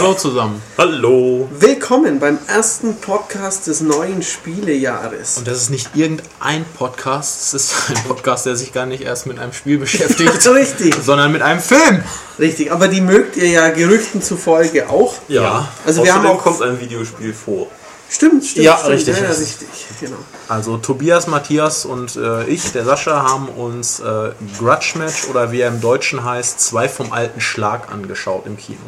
Hallo zusammen. Hallo. Willkommen beim ersten Podcast des neuen Spielejahres. Und das ist nicht irgendein Podcast, es ist ein Podcast, der sich gar nicht erst mit einem Spiel beschäftigt, Richtig, sondern mit einem Film. richtig. Aber die mögt ihr ja Gerüchten zufolge auch. Ja. Also wir haben Außerdem auch- kommt ein Videospiel vor. Stimmt, stimmt. Ja, stimmt. richtig, Ja, ja, richtig. richtig. Genau. Also Tobias, Matthias und äh, ich, der Sascha, haben uns äh, Grudge Match oder wie er im Deutschen heißt, zwei vom alten Schlag angeschaut im Kino.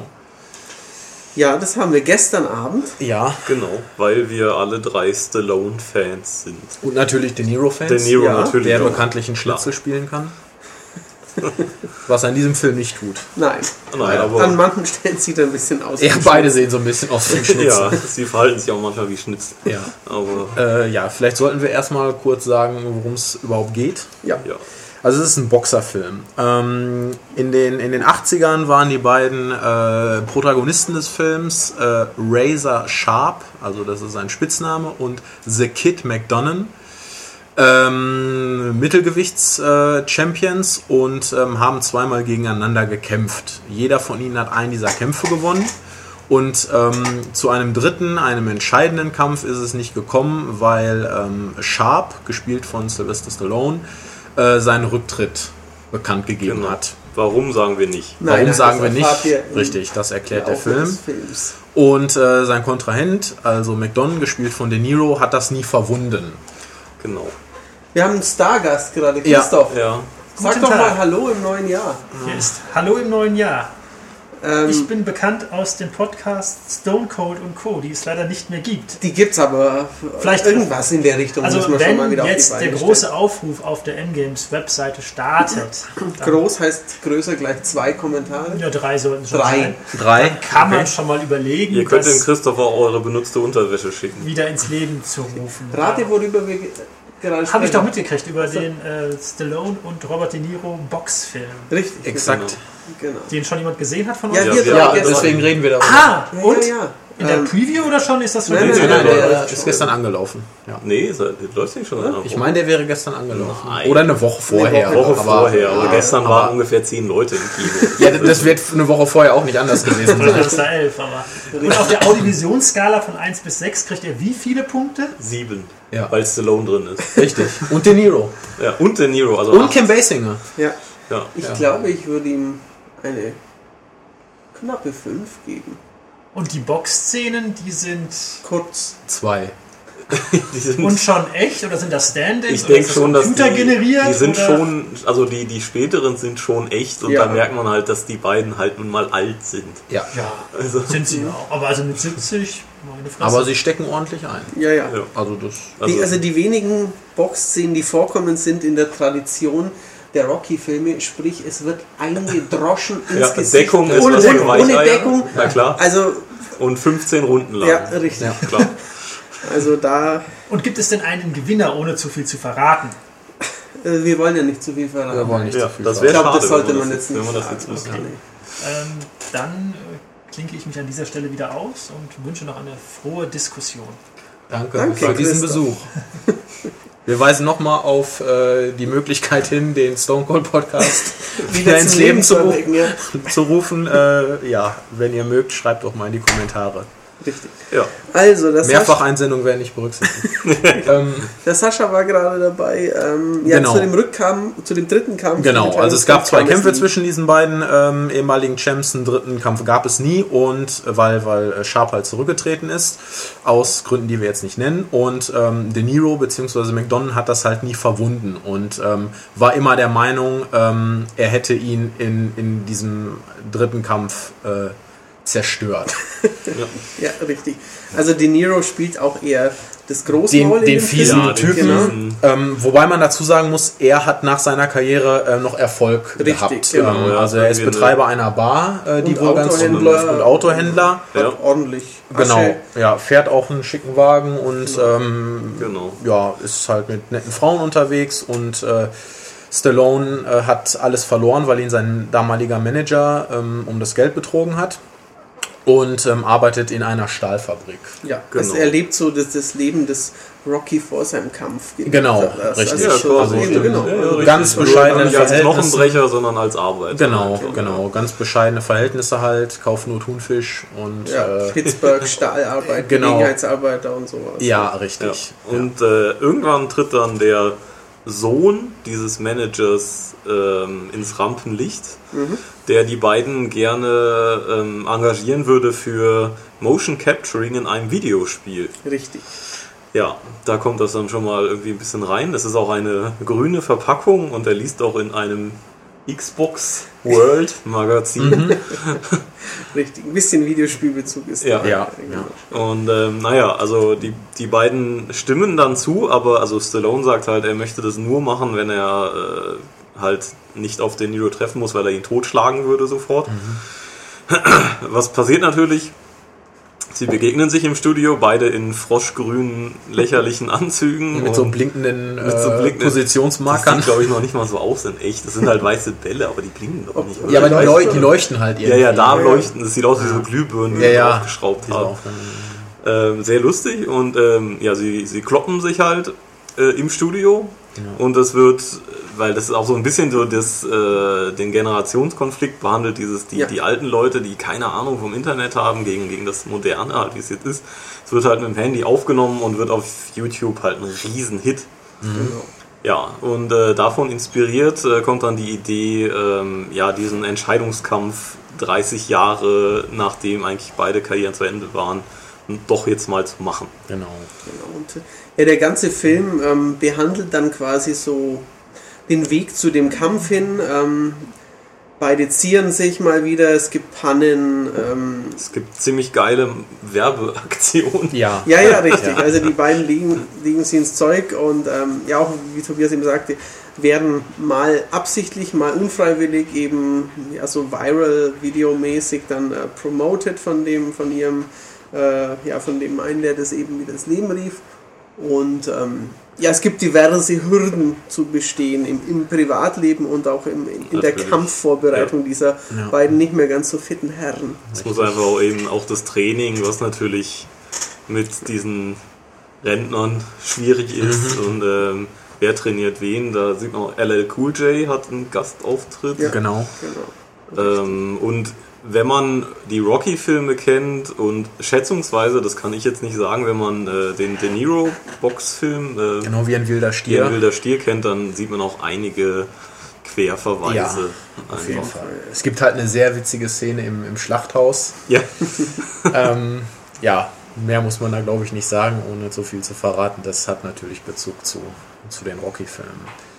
Ja, das haben wir gestern Abend. Ja. Genau, weil wir alle drei Stallone-Fans sind. Und natürlich De Niro-Fans. De Niro Ja, natürlich. Der auch. bekanntlich einen Schnitzel spielen kann. Was er in diesem Film nicht tut. Nein. Nein, An aber manchen Stellen sieht er ein bisschen aus. Ja, beide sehen so ein bisschen aus wie Schnitzel. ja, sie verhalten sich auch manchmal wie Schnitzel. Ja. Aber Äh, ja, vielleicht sollten wir erstmal kurz sagen, worum es überhaupt geht. Ja. ja, Also es ist ein Boxerfilm. Ähm, in, den, in den 80ern waren die beiden äh, Protagonisten des Films äh, Razor Sharp, also das ist sein Spitzname, und The Kid McDonough. Ähm, Mittelgewichts-Champions und ähm, haben zweimal gegeneinander gekämpft. Jeder von ihnen hat einen dieser Kämpfe gewonnen. Und ähm, zu einem dritten, einem entscheidenden Kampf ist es nicht gekommen, weil ähm, Sharp, gespielt von Sylvester Stallone, äh, seinen Rücktritt bekannt gegeben genau. hat. Warum sagen wir nicht? Nein, Warum nein, sagen wir nicht? Richtig, das erklärt der Film. Und äh, sein Kontrahent, also McDonald, gespielt von De Niro, hat das nie verwunden. Genau. Wir haben einen Stargast gerade, Ja. Christoph. Ja, Sag Guten doch mal Tag. Hallo im neuen Jahr. Hier ist Hallo im neuen Jahr. Ähm, Ich bin bekannt aus dem Podcast Stone Cold und Co., die es leider nicht mehr gibt. die gibt's aber Vielleicht- irgendwas in der Richtung Also müssen wir schon mal wenn wieder jetzt auf die der große Aufruf auf der Endgames Webseite startet, stellen. dann, Groß heißt größer gleich zwei Kommentare. ja, drei sollten schon Drei. sein, Drei. kann man schon mal überlegen, ihr könnt dem Christopher auch eure benutzte Unterwäsche schicken. wieder ins Leben zu rufen. Rate, worüber wir ge- gerade sprechen. Habe ich doch mitgekriegt über den äh, Stallone und Robert De Niro Boxfilm. Richtig. Exakt. Genau. Den schon jemand gesehen hat von Ja, wir- drei Ja, gestern. deswegen reden wir darüber. Ah, Ja, und? ja, ja. In der Ähm, Preview oder schon ist das schon Nein, nein, Nein, nein, der ist gestern angelaufen. Ja. Nee, seit- läuft nicht schon. Ich meine, der wäre gestern angelaufen. Nein. Oder eine Woche vorher. Eine Woche aber, vorher, aber Ja, gestern aber- waren ungefähr zehn Leute im Kino. Ja, das wird eine Woche vorher auch nicht anders gewesen sein. Das der 11, aber. Und auf der Audivisionsskala von 1 bis 6 kriegt ihr wie viele Punkte? Sieben, Ja. weil Stallone drin ist. Richtig. Und De Niro. Ja, und De Niro, also Und. Kim Basinger. ja. Ja. Ich Ja. glaube, ich würde ihm eine knappe 5 geben. Und die Boxszenen, die sind Kurz. Zwei. Die sind und schon echt oder sind das Stand-ins? Ich denke schon, dass die, Computer generiert? die sind oder? schon, also die, die späteren sind schon echt und Ja. da merkt man halt, dass die beiden halt nun mal alt sind. Ja. Ja, Also, sind sie auch. Aber also mit 70, meine Fresse. Aber sie stecken ordentlich ein. Ja, ja. ja. Also das. Also, die, also die wenigen Boxszenen, die vorkommen, sind in der Tradition der Rocky-Filme, sprich es wird eingedroschen ins ja, Gesicht. Deckung ist ohne, für ohne, ohne. Deckung. Na klar. Also, Und 15 Runden lang. ja, richtig. Ja. Klar. Also da, Und gibt es denn einen Gewinner, ohne zu viel zu verraten? äh, wir wollen ja nicht zu viel verraten. Wir wollen nicht Ja, zu viel das wäre glaube, das schade, sollte wenn man das jetzt nicht wenn man das jetzt. Okay. Ähm, dann äh, klinke ich mich an dieser Stelle wieder aus und wünsche noch eine frohe Diskussion. Danke, Danke, für diesen Christoph. Besuch. Wir weisen nochmal auf äh, die Möglichkeit hin, den Stone Cold Podcast wieder ins Leben zu, ru erwecken, ja. zu rufen. Äh, ja, wenn ihr mögt, schreibt doch mal in die Kommentare. Richtig. Ja. Also, das Mehrfach-Einsendungen werden nicht berücksichtigt. ähm, Der Sascha war gerade dabei. Ähm, ja, Genau. zu dem Rückkampf, zu dem dritten Kampf. Genau, also es gab zwei Kämpfe zwischen diesen beiden ähm, ehemaligen Champs. Einen dritten Kampf gab es nie und äh, weil, weil äh, Sharp halt zurückgetreten ist, aus Gründen, die wir jetzt nicht nennen. Und ähm, De Niro bzw. McDonald hat das halt nie verwunden und ähm, war immer der Meinung, ähm, er hätte ihn in, in diesem dritten Kampf äh, zerstört. Ja, richtig. Also De Niro spielt auch eher das große Den- in den fiesen Film. Typen. Genau. Diesen- Ähm, wobei man dazu sagen muss, er hat nach seiner Karriere äh, noch Erfolg Richtig, gehabt. genau. Ähm, Ja, also er ist Betreiber einer Bar, äh, die wohl ganz gut läuft und Autohändler. Hat Ja. ordentlich. Genau, Asche. ja, fährt auch einen schicken Wagen und ähm, Genau. ja, ist halt mit netten Frauen unterwegs und äh, Stallone äh, hat alles verloren, weil ihn sein damaliger Manager ähm, um das Geld betrogen hat. Und ähm, arbeitet in einer Stahlfabrik. Ja, Genau. also er lebt so das, das Leben des Rocky vor seinem Kampf. Genau, Das- richtig. Also so, Also eben, genau. Ja, ja, richtig. Ganz Nur bescheidene Nicht als Verhältnisse. Knochenbrecher, sondern als Arbeiter. Genau, Halt. genau. Ganz bescheidene Verhältnisse halt, kaufen nur Thunfisch und Ja, äh, Pittsburgh, Stahlarbeit, Genau. Gelegenheitsarbeiter und sowas. ja, Ja. richtig. Und äh, irgendwann tritt dann der Sohn dieses Managers ähm, ins Rampenlicht, der die beiden gerne ähm, engagieren würde für Motion Capturing in einem Videospiel. Richtig. Ja, da kommt das dann schon mal irgendwie ein bisschen rein. Das ist auch eine grüne Verpackung und er liest auch in einem Xbox World Magazin. Richtig. Ein bisschen Videospielbezug ist Ja. da. Ja, Genau. Und ähm, naja, also die, die beiden stimmen dann zu, aber also Stallone sagt halt, er möchte das nur machen, wenn er äh, halt nicht auf den Niro treffen muss, weil er ihn totschlagen würde sofort. Was passiert natürlich? Sie begegnen sich im Studio, beide in froschgrünen, lächerlichen Anzügen. Mit so blinkenden, Mit so äh, blinkenden- Positionsmarkern. sieht, glaube ich, noch nicht mal so aus in echt. Das sind halt weiße Bälle, aber die blinken doch nicht. oder? Ja, aber die, Leuchten leu die leuchten halt ja, irgendwie. ja, da Ja. leuchten. Das sieht aus wie so Glühbirnen, die ja, ja. aufgeschraubt Diese haben. Ähm, sehr lustig und ähm, ja, sie, sie kloppen sich halt äh, im Studio und das wird, weil das ist auch so ein bisschen so das, äh, den Generationskonflikt behandelt, dieses, die, Ja. die alten Leute, die keine Ahnung vom Internet haben, gegen, gegen das Moderne halt, wie es jetzt ist. Es wird halt mit dem Handy aufgenommen und wird auf YouTube halt ein Riesenhit. Genau. Ja, und äh, davon inspiriert äh, kommt dann die Idee, ähm, ja, diesen Entscheidungskampf 30 Jahre nachdem eigentlich beide Karrieren zu Ende waren, doch jetzt mal zu machen. Genau. Genau. Und äh, ja, der ganze Film ähm, behandelt dann quasi so den Weg zu dem Kampf hin. Ähm, beide zieren sich mal wieder, es gibt Pannen. Ähm, Es gibt ziemlich geile Werbeaktionen. Ja. ja, ja, richtig. Also die beiden liegen, liegen sie ins Zeug und ähm, ja, auch wie Tobias eben sagte, werden mal absichtlich, mal unfreiwillig eben ja, so viral-videomäßig dann äh, promoted von dem, von ihrem, äh, ja, von dem einen, der das eben wieder ins Leben rief. Und ähm, ja, es gibt diverse Hürden zu bestehen im, im Privatleben und auch im, in, in der. Kampfvorbereitung dieser Ja. beiden nicht mehr ganz so fitten Herren. Es muss einfach auch eben auch das Training, was natürlich mit diesen Rentnern schwierig ist und ähm, wer trainiert wen. Da sieht man auch LL Cool J hat einen Gastauftritt. Ja. Genau. Genau. Ähm, und wenn man die Rocky-Filme kennt und schätzungsweise, das kann ich jetzt nicht sagen, wenn man äh, den De Niro-Boxfilm äh, Genau wie ein wilder Stier. Stier. Wilder Stier kennt, dann sieht man auch einige Querverweise. Ja, Auf jeden einfach. Fall. Es gibt halt eine sehr witzige Szene im, im Schlachthaus. Ja, ähm, ja, mehr muss man da glaube ich nicht sagen, ohne zu viel zu verraten. Das hat natürlich Bezug zu, zu den Rocky-Filmen.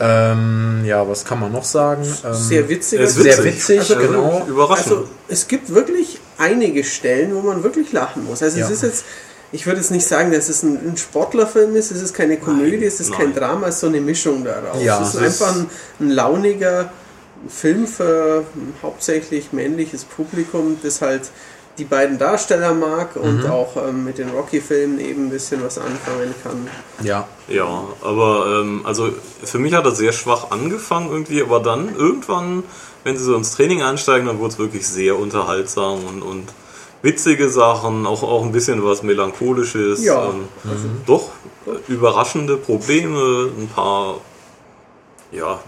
Ähm, ja, was kann man noch sagen? Ähm, Sehr witzig. es ist Sehr witzig. witzig, Also, genau. überraschend. Also es gibt wirklich einige Stellen, wo man wirklich lachen muss. Also Ja. es ist jetzt, ich würde jetzt nicht sagen, dass es ein, ein Sportlerfilm ist, es ist keine Komödie, Nein, es ist kein nein. Drama, es ist so eine Mischung daraus. Ja, es ist es einfach ein, ein launiger Film für ein hauptsächlich männliches Publikum, das halt die beiden Darsteller mag Mhm. und auch ähm, mit den Rocky-Filmen eben ein bisschen was anfangen kann. Ja, ja, aber ähm, also für mich hat das sehr schwach angefangen irgendwie, aber dann irgendwann, wenn sie so ins Training einsteigen, dann wurde es wirklich sehr unterhaltsam und, und witzige Sachen, auch, auch ein bisschen was Melancholisches. Ja. Ähm, Doch, äh, überraschende Probleme, ein paar, ja,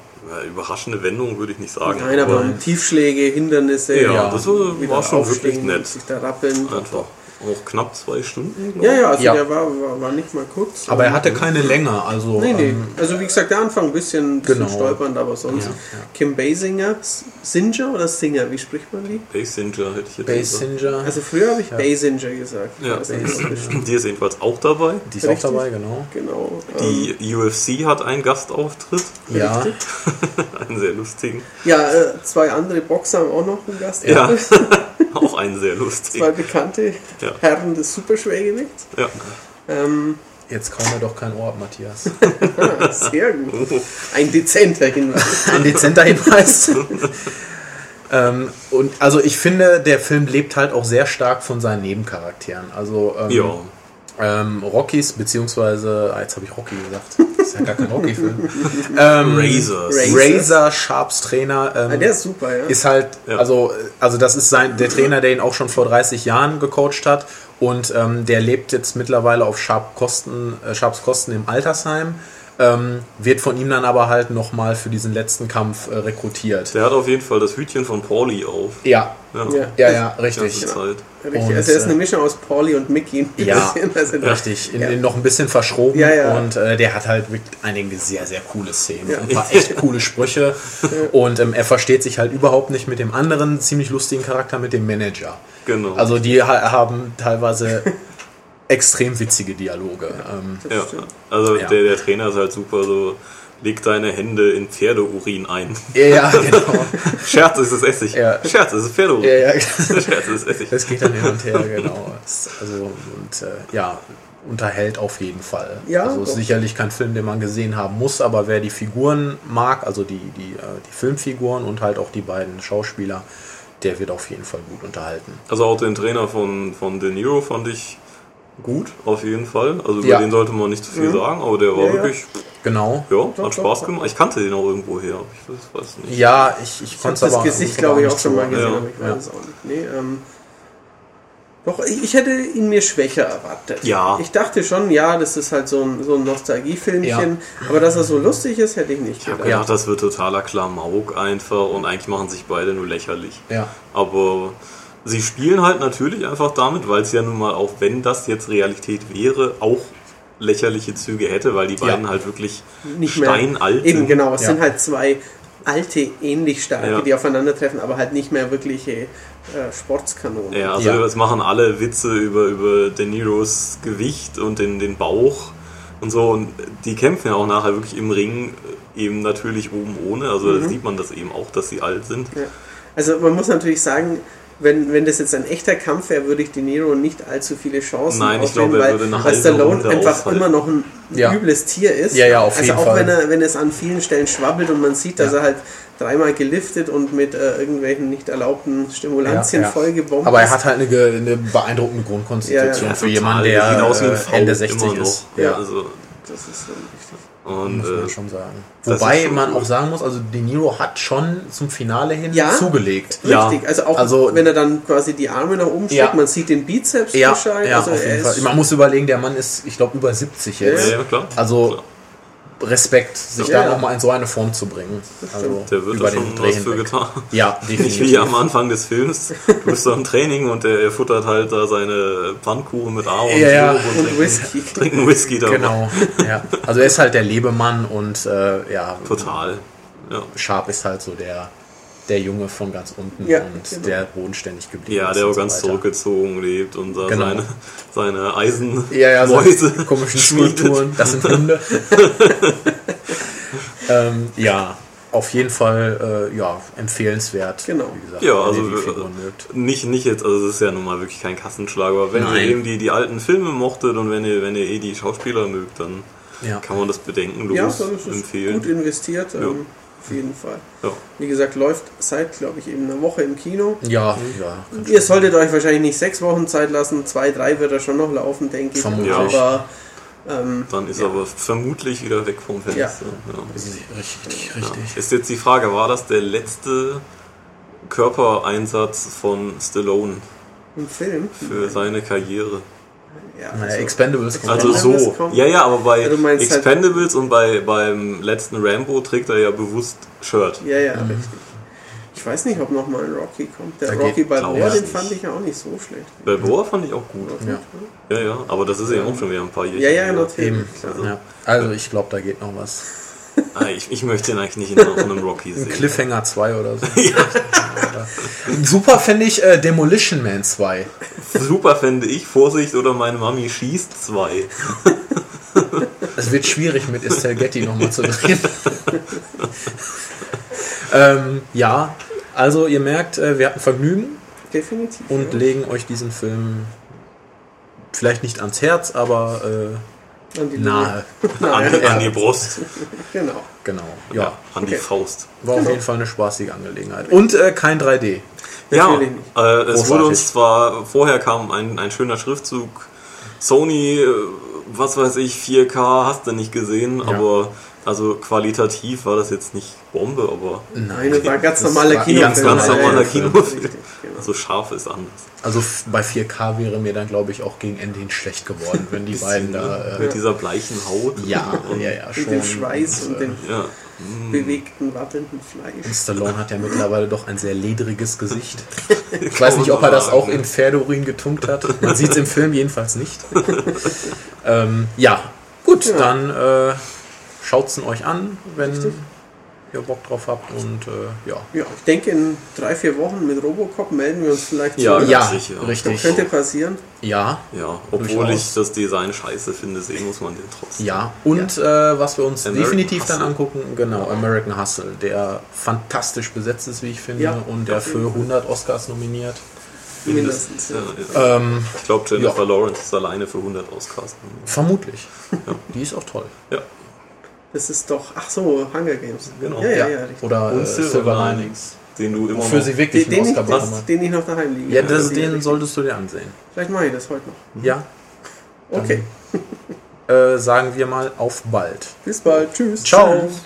überraschende Wendungen würde ich nicht sagen. Nein, aber Tiefschläge, Hindernisse, Ja, das war- schon wirklich nett. sich da rappeln. einfach auch knapp zwei Stunden. Ja, ich. ja, also Ja. der war, war, war nicht mal kurz. aber er hatte keine Länge, also Nee, nee. ähm, Also wie gesagt, der Anfang ein bisschen, bisschen Genau. stolpernd, aber sonst. Ja, ja. Kim Basinger, Singer oder Singer, wie spricht man die? Basinger hätte ich jetzt gesagt. Basinger, Also früher habe ich Basinger gesagt. Ja, ist- die ist jedenfalls auch dabei. die ist auch richtig. dabei, genau. genau. ähm, Die UFC hat einen Gastauftritt, Ja, Richtig. einen sehr lustigen. ja, äh, zwei andere Boxer haben auch noch einen Gast. Ja, auch einen sehr lustigen. Zwei bekannte Ja. Herren des Superschwergewichts. Ja. Ähm, jetzt kaum mir doch kein Ohr ab, Matthias. sehr gut. Ein dezenter Hinweis. Ein dezenter Hinweis. ähm, und also ich finde, der Film lebt halt auch sehr stark von seinen Nebencharakteren. Also ähm, Ja, ähm, Rockies, beziehungsweise, ah, jetzt habe ich Rocky gesagt, das ist ja gar kein Rocky-Film. ähm, Razors. Razors. Razor Sharps Trainer. Ähm, Ah, der ist super, ja. ist halt, Ja. also, also das ist sein, der Trainer, der ihn auch schon vor 30 Jahren gecoacht hat und ähm, der lebt jetzt mittlerweile auf Sharp Kosten, äh, Sharps Kosten im Altersheim, ähm, wird von ihm dann aber halt nochmal für diesen letzten Kampf äh, rekrutiert. Der hat auf jeden Fall das Hütchen von Pauli auf. Ja, Ja, Ja. ja, richtig. Zeit. Richtig. Und, also er ist äh, eine Mischung aus Pauli und Mickey. ein Ja, bisschen. Also, Richtig, in, Ja. in noch ein bisschen verschroben Ja, ja. und äh, der hat halt wirklich einige sehr, sehr coole Szenen, Ja. ein paar echt coole Sprüche und ähm, er versteht sich halt überhaupt nicht mit dem anderen ziemlich lustigen Charakter, mit dem Manager. Genau. Also die ha haben teilweise extrem witzige Dialoge. Ähm, ja. Also Ja. Der, der Trainer ist halt super so. Leg deine Hände in Pferdeurin ein. ja, genau. Scherz ist es Essig. Ja. Scherz ist es Pferdeurin. ja, ja. Scherz ist es Essig. Das geht dann hin und her, genau. Also, und äh, ja, unterhält auf jeden Fall. Ja, also ist sicherlich kein Film, den man gesehen haben muss, aber wer die Figuren mag, also die, die, äh, die Filmfiguren und halt auch die beiden Schauspieler, der wird auf jeden Fall gut unterhalten. Also auch den Trainer von, von De Niro fand ich gut, auf jeden Fall. Also über Ja. den sollte man nicht zu viel Mhm. sagen, aber der war Ja, ja. wirklich, Genau. ja, hat doch, Spaß doch. gemacht. Ich kannte den auch irgendwo her. Ich weiß, weiß nicht. Ja, ich, ich Ich konnte das aber. Gesicht, glaube ich, auch schon mal gesehen, Ja, aber ich ja. weiß es auch nicht. Nee, ähm, doch, ich, ich hätte ihn mir schwächer erwartet. Ja. Ich dachte schon, ja, das ist halt so ein, so ein Nostalgiefilmchen, aber dass er so lustig ist, hätte ich nicht Ich habe gedacht. gedacht, das wird totaler Klamauk einfach und eigentlich machen sich beide nur lächerlich. Ja. Aber sie spielen halt natürlich einfach damit, weil es ja nun mal, auch wenn das jetzt Realität wäre, auch lächerliche Züge hätte, weil die beiden Ja. halt wirklich Nicht mehr. steinalt Eben, sind. genau, es Ja. sind halt zwei alte, ähnlich starke, Ja. die aufeinandertreffen, aber halt nicht mehr wirkliche äh, Sportskanonen. Ja, also es machen alle Witze über, über De Niros Gewicht und den, den Bauch und so. Und die kämpfen ja auch nachher wirklich im Ring eben natürlich oben ohne. Also Mhm. da sieht man das eben auch, dass sie alt sind. Ja. Also man muss natürlich sagen, wenn, wenn das jetzt ein echter Kampf wäre, würde ich De Niro nicht allzu viele Chancen Nein, ich glaube, er weil, weil Stallone einfach aushalten. immer noch ein Ja. übles Tier ist. Ja, ja, auf also jeden auch Fall. wenn er, wenn es an vielen Stellen schwabbelt und man sieht, dass Ja. er halt dreimal geliftet und mit äh, irgendwelchen nicht erlaubten Stimulantien Ja, ja. vollgebombt Aber er hat halt eine, ge- eine beeindruckende Grundkonstitution Ja, ja. für jemanden, Der der sieht aus wie ein äh, Ende immer 60 noch. ist. Ja, Ja, also, das ist richtig. und, muss man äh, schon sagen. Wobei schon man auch sagen muss, also De Niro hat schon zum Finale hin Ja. zugelegt. Ja. Richtig, also auch Also- wenn er dann quasi die Arme nach oben streckt, Ja. man sieht den Bizeps Ja, ja also auf jeden Fall. Man muss überlegen, der Mann ist, ich glaube, über 70 ja, jetzt. ja, klar. Also Klar. Respekt, sich Ja, da ja. nochmal in so eine Form zu bringen. Also Der wird über da schon den Dreh was für getan. Ja, Nicht definitiv. wie am Anfang des Films. Du bist da im Training und der, er futtert halt da seine Pfannkuchen mit Ahorn Ja, ja. und und trinkt, Whisky. trinkt einen Whisky dabei. Genau, ja. Also er ist halt der Lebemann und äh, ja, Total. Ja. Sharp ist halt so der, der Junge von ganz unten Ja, und genau. der bodenständig geblieben Ja, ist. der und auch so ganz weiter. zurückgezogen lebt und Genau. seine, seine Eisen Ja, ja, so Mäuse komischen schmiedet. Skulpturen, das sind Hunde. ähm, ja, auf jeden Fall äh, ja, empfehlenswert. Genau. Wie gesagt, Ja, also äh, Figuren mögt. nicht, nicht jetzt, also es ist ja nun mal wirklich kein Kassenschlag, aber wenn Nein. ihr eben die, die alten Filme mochtet und wenn ihr, wenn ihr eh die Schauspieler mögt, dann Ja. kann man das bedenkenlos Ja, es empfehlen. gut investiert, Ja. Auf jeden Fall. Ja. Wie gesagt, läuft seit, glaube ich, eben einer Woche im Kino. Ja, ja. Ihr solltet euch wahrscheinlich nicht sechs Wochen Zeit lassen, zwei, drei wird er schon noch laufen, denke ich. Vermutlich. Aber ähm, Dann ist Ja. er aber vermutlich wieder weg vom Fenster. Ja. Richtig, Ja. richtig. Ist jetzt die Frage, war das der letzte Körpereinsatz von Stallone im Film. für seine Karriere? Ja, Naja, also, Expendables kommt Also so. kommt- Ja, ja, aber bei Ja, halt- Expendables und bei, beim letzten Rambo trägt er ja bewusst Shirt. ja, ja, richtig. Ich weiß nicht, ob noch mal ein Rocky kommt. Der Da Rocky Balboa, ich den fand ich ja auch nicht so schlecht. Bei Boa fand ich auch gut. Ja. Ja, ja, aber das ist ja auch schon wieder ein paar Jahre. Ja, ja, natürlich. Ja. Also ich glaube, da geht noch was. Ah, ich, ich möchte ihn eigentlich nicht in so einem Rocky Ein sehen. Cliffhanger 2 oder so. Super fände ich äh, Demolition Man 2. Super fände ich, Vorsicht oder meine Mami schießt zwei. Es wird schwierig mit Estelle Getty nochmal zu drehen. ähm, ja, also ihr merkt, äh, wir hatten Vergnügen Definitiv. und ja. legen euch diesen Film vielleicht nicht ans Herz, aber äh, An die nahe. An, an die Brust. Genau. Genau. Ja, An die Okay. Faust. war auf Genau. jeden Fall eine spaßige Angelegenheit. Und äh, kein 3D. Ja, Natürlich äh, es Großartig. wurde uns zwar, vorher kam ein, ein schöner Schriftzug Sony, äh, was weiß ich, 4K hast du nicht gesehen, aber also qualitativ war das jetzt nicht Bombe, aber Nein, das war ganz normaler Kinofilm. ganz ganz normaler normaler Film. Kinofilm. Genau. so scharf ist anders. Also bei 4K wäre mir dann, glaube ich, auch gegen Ende hin schlecht geworden, wenn die beiden da. Äh, Mit dieser bleichen Haut. ja, ja, ja, schon. Mit dem Schweiß und äh, dem Ja. bewegten, wartenden Und Fleisch. Stallone hat ja mittlerweile doch ein sehr ledriges Gesicht. Ich weiß nicht, ob er das auch in Pferdeurin getunkt hat. Man sieht es im Film jedenfalls nicht. ähm, ja, gut, Ja. dann äh, schaut es euch an, wenn Richtig. ihr Bock drauf habt. Und äh, ja. Ja, ich denke, in drei, vier Wochen mit Robocop melden wir uns vielleicht Ja, zurück. Ja, sicher. richtig. Könnte passieren. Ja, Ja, obwohl ich das Design scheiße finde, sehen muss man den trotzdem. ja. Und Äh, was wir uns American definitiv dann Hustle. angucken, genau, American Hustle, der fantastisch besetzt ist, wie ich finde, Ja, und der für Fall. 100 Oscars nominiert. Mindestens. Ja, Ja. ja. Ähm, Ich glaube, Jennifer Ja. Lawrence ist alleine für 100 Oscars. vermutlich. Die ist auch toll. Ja. Das ist doch, ach so, Hunger Games. Genau. Ja, ja, ja, richtig. Oder Und äh, Silver Silver Linings. Den du immer Wofür noch sie wirklich Den, den, ich, Oscar den, ich noch daheim liege. Ja, das, Die- den solltest du dir ansehen. Vielleicht mache ich das heute noch. Ja, Okay, äh, sagen wir mal auf bald. bis bald. Tschüss. Ciao. Tschüss.